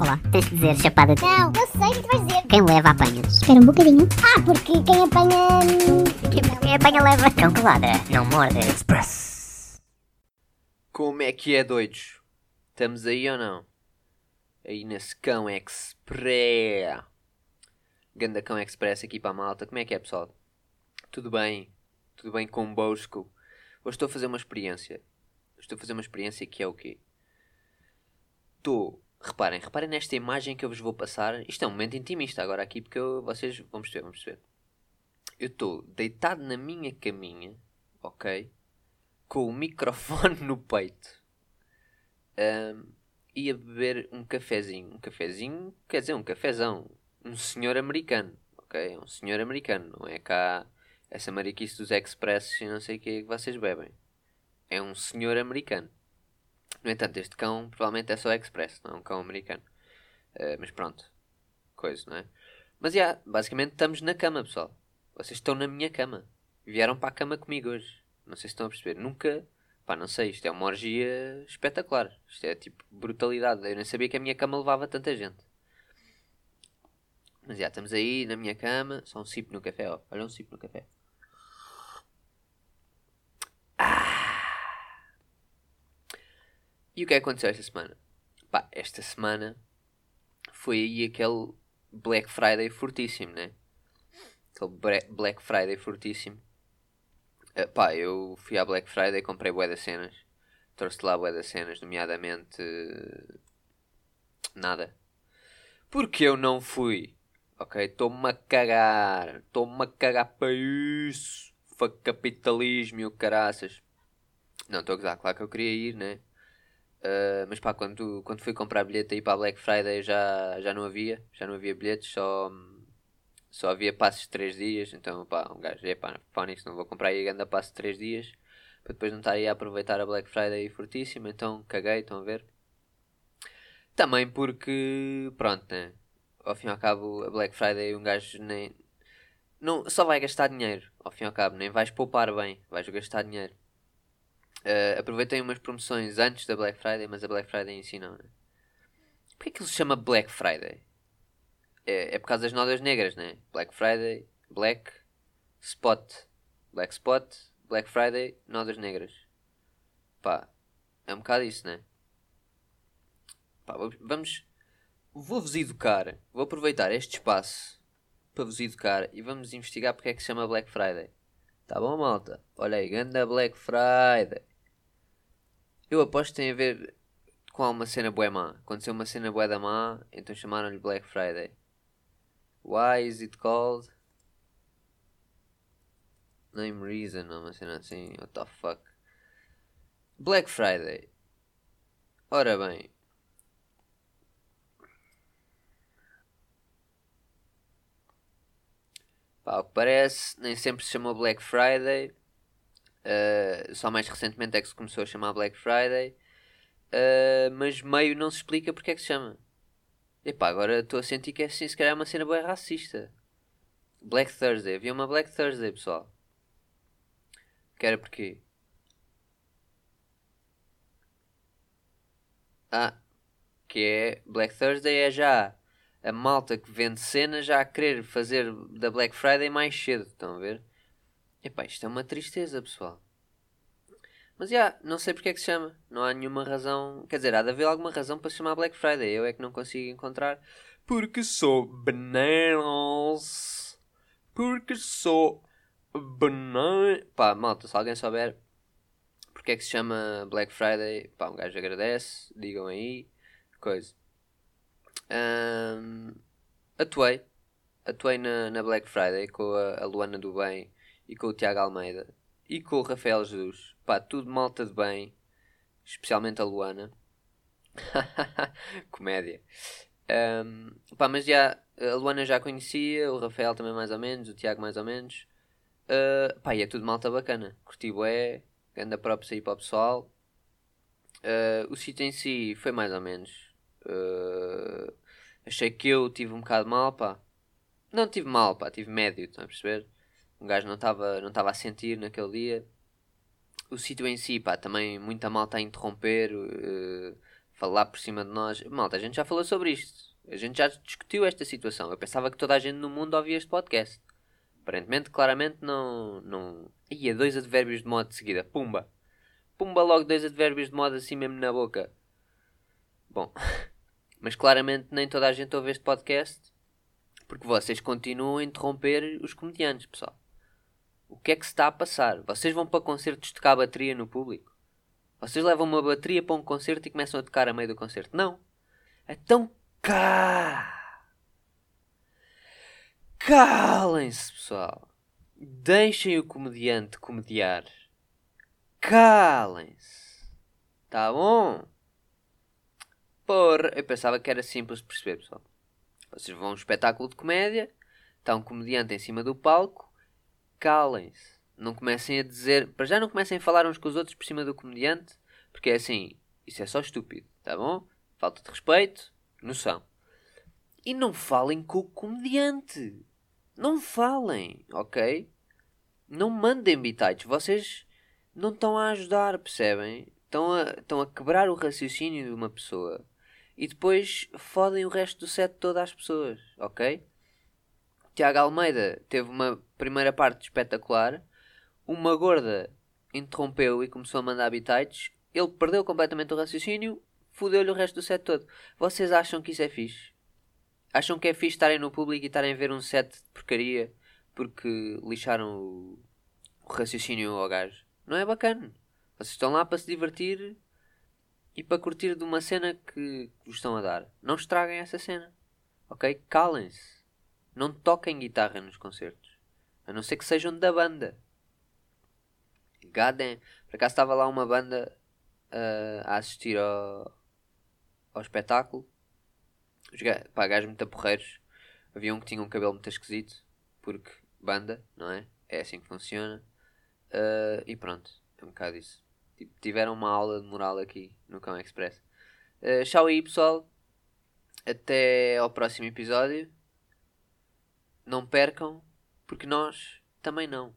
Olá, tens de dizer chapada de... Não, eu sei o que tu vais dizer. Quem leva apanha. Espera um bocadinho. Ah, porque quem apanha. Quem, quem apanha leva. Cão que ladra, não morde. Como é que é, doidos? Estamos aí ou não? Aí nesse cão express. Ganda cão express aqui para a malta. Como é que é, pessoal? Tudo bem? Tudo bem convosco? Hoje estou a fazer uma experiência. Estou a fazer uma experiência que é o quê? Estou... Reparem, reparem nesta imagem que eu vos vou passar. Isto é um momento intimista agora aqui, porque eu- vocês... Vamos perceber, vamos perceber. Eu estou deitado na minha caminha, ok? Com o microfone no peito. Ahm, e a beber um cafezinho. Um cafezinho, quer dizer, um cafezão. Um senhor americano, ok? Um senhor americano, não é cá essa mariquice dos expressos e não sei o que que vocês bebem. É um senhor americano. No entanto, este cão provavelmente é só express, não é um cão americano. Ah, mas pronto, coisa, não é? Mas já, basicamente estamos na cama, pessoal. Vocês estão na minha cama. Vieram para a cama comigo hoje. Não sei se estão a perceber. Nunca. Pá, não sei. Isto é uma orgia espetacular. Isto é tipo brutalidade. Eu nem sabia que a minha cama levava tanta gente. Mas já, estamos aí na minha cama. Só um sipo no café, ó. Olha um sipo no café. Ah! E o que é que aconteceu esta semana? Pá, esta semana foi aí aquele Black Friday fortíssimo, né? Aquele Black Friday fortíssimo. Uh, pá, eu fui à Black Friday, comprei bué das cenas. Trouxe lá bué das cenas, nomeadamente... Nada. Porque eu não fui. Ok? Estou-me a cagar. Estou-me a cagar para isso. Fuck capitalismo e o caraças. Não, estou a gozar. Claro que eu queria ir, né? Uh, mas pá, quando, quando fui comprar bilhete aí para a Black Friday já, já não havia. Já não havia bilhetes, só... Só havia passos de 3 dias, então pá, um gajo, epá, Phonics, não vou comprar aí a passo de 3 dias para depois não estar aí a aproveitar a Black Friday fortíssimo, então caguei, estão a ver? Também porque, pronto, né? Ao fim e ao cabo, a Black Friday um gajo nem. Não, só vai gastar dinheiro, ao fim e ao cabo, nem vais poupar bem, vais gastar dinheiro. Uh, aproveitei umas promoções antes da Black Friday, mas a Black Friday em si não, né? Porquê que ele se chama Black Friday? é, é por causa das nodas negras, né? Black Friday, Black Spot, Black Spot, Black Friday, nodas negras. Pá, é um bocado isso, né? Pá, vamos- vamos. Vou-vos educar. Vou aproveitar este espaço para vos educar e vamos investigar porque é que se chama Black Friday. Tá bom, malta? Olha aí, ganda Black Friday. Eu aposto que tem a ver com alguma cena bué má. Aconteceu uma cena bué da má, então chamaram-lhe Black Friday. Why is it called? Name reason, uma cena assim, what the fuck. Black Friday. Ora bem. Pá, ao que parece, nem sempre se chamou Black Friday. Uh, só mais recentemente é que se começou a chamar Black Friday. Uh, mas meio não se explica porque é que se chama. Epá, agora estou a sentir que é assim, se calhar é uma cena bem racista. Black Thursday. Havia uma Black Thursday, pessoal. Que era porquê? Ah, que é Black Thursday é já a malta que vende cenas já a querer fazer da Black Friday mais cedo, estão a ver? Epá, isto é uma tristeza, pessoal. Mas já, não sei porque é que se chama. Não há nenhuma razão. Quer dizer, há de haver alguma razão para se chamar Black Friday. Eu é que não consigo encontrar. Porque sou bananas. Porque sou banana. Pá, malta, se alguém souber porque é que se chama Black Friday, pá, um gajo agradece. Digam aí. Coisa. Ahm, atuei. Atuei na, na Black Friday com a, a Luana do Bem e com o Tiago Almeida e com o Rafael Jesus. Pá, tudo malta de bem, especialmente a Luana. Comédia. Ahm, pá, mas já, a Luana já conhecia, o Rafael também mais ou menos, o Tiago mais ou menos. Ah, pá, e é tudo malta bacana. Curti bué, anda próprio aí para o pessoal. Ah, o sítio em si foi mais ou menos. Ah, achei que eu tive um bocado mal, pá. Não tive mal, pá, tive médio, estão a perceber? Um gajo não estava não tava a sentir naquele dia. O sítio em si, pá, também muita malta a interromper. eh, falar por cima de nós. Malta, a gente já falou sobre isto. A gente já discutiu esta situação. Eu pensava que toda a gente no mundo ouvia este podcast. Aparentemente, claramente, não. não... Ia dois advérbios de modo de seguida. Pumba! Pumba logo dois advérbios de modo assim mesmo na boca. Bom, mas claramente nem toda a gente ouve este podcast porque vocês continuam a interromper os comediantes, pessoal. O que é que se está a passar? Vocês vão para concertos tocar bateria no público? Vocês levam uma bateria para um concerto e começam a tocar a meio do concerto? Não. Então cá. Calem-se, pessoal. Deixem o comediante comediar. Calem-se. Tá bom? Porra, eu pensava que era simples de perceber, pessoal. Vocês vão a um espetáculo de comédia, está um comediante em cima do palco, calem-se. Não comecem a dizer. Para já não comecem a falar uns com os outros por cima do comediante, porque é assim, isso é só estúpido, tá bom? Falta de respeito, noção. E não falem com o comediante. Não falem, ok? Não mandem bitites. Vocês não estão a ajudar, percebem? Estão a, estão a quebrar o raciocínio de uma pessoa e depois fodem o resto do set todas as pessoas, ok? Tiago Almeida teve uma primeira parte espetacular, uma gorda interrompeu e começou a mandar habitats, ele perdeu completamente o raciocínio, fodeu-lhe o resto do set todo. Vocês acham que isso é fixe? Acham que é fixe estarem no público e estarem a ver um set de porcaria porque lixaram o, o raciocínio ao gajo? Não é bacana. Vocês estão lá para se divertir e para curtir de uma cena que vos estão a dar. Não estraguem essa cena. Ok? Calem-se. Não toquem guitarra nos concertos. A não ser que sejam da banda. Gadem. Por acaso estava lá uma banda uh, a assistir ao, ao espetáculo. Os pá, gajos muito porreiros. Havia um que tinha um cabelo muito esquisito. Porque banda, não é? É assim que funciona. Uh, e pronto. É um bocado isso. Tipo, tiveram uma aula de moral aqui no Cão Express. Uh, tchau aí, pessoal. Até ao próximo episódio. Não percam, porque nós também não.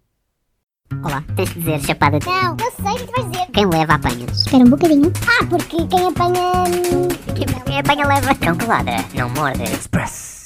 Olá, tens de dizer chapada. Não, eu sei o que tu vais dizer. Quem leva apanha. Espera um bocadinho. Ah, porque quem apanha. Quem apanha leva. Cão colada, não morde. Express.